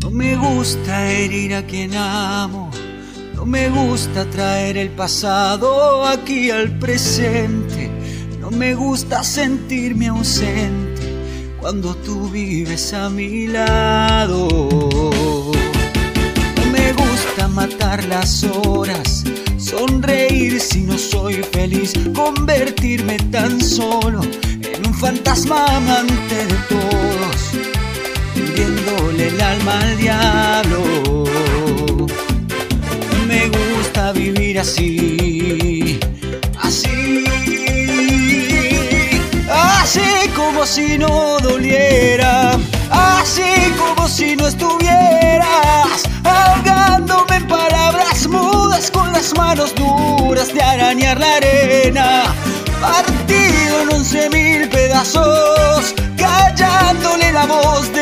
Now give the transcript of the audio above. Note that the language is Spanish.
No me gusta herir a quien amo. No me gusta traer el pasado aquí al presente. No me gusta sentirme ausente cuando tú vives a mi lado. No me gusta matar las horas, sonreír si no soy feliz, convertirme tan solo en un fantasma amante de todos, vendiéndole el alma al diablo. Me gusta vivir así, así, así como si no doliera, así como si no estuvieras ahogándome en palabras mudas con las manos duras de arañar la arena, partido en once mil pedazos, callándole la voz del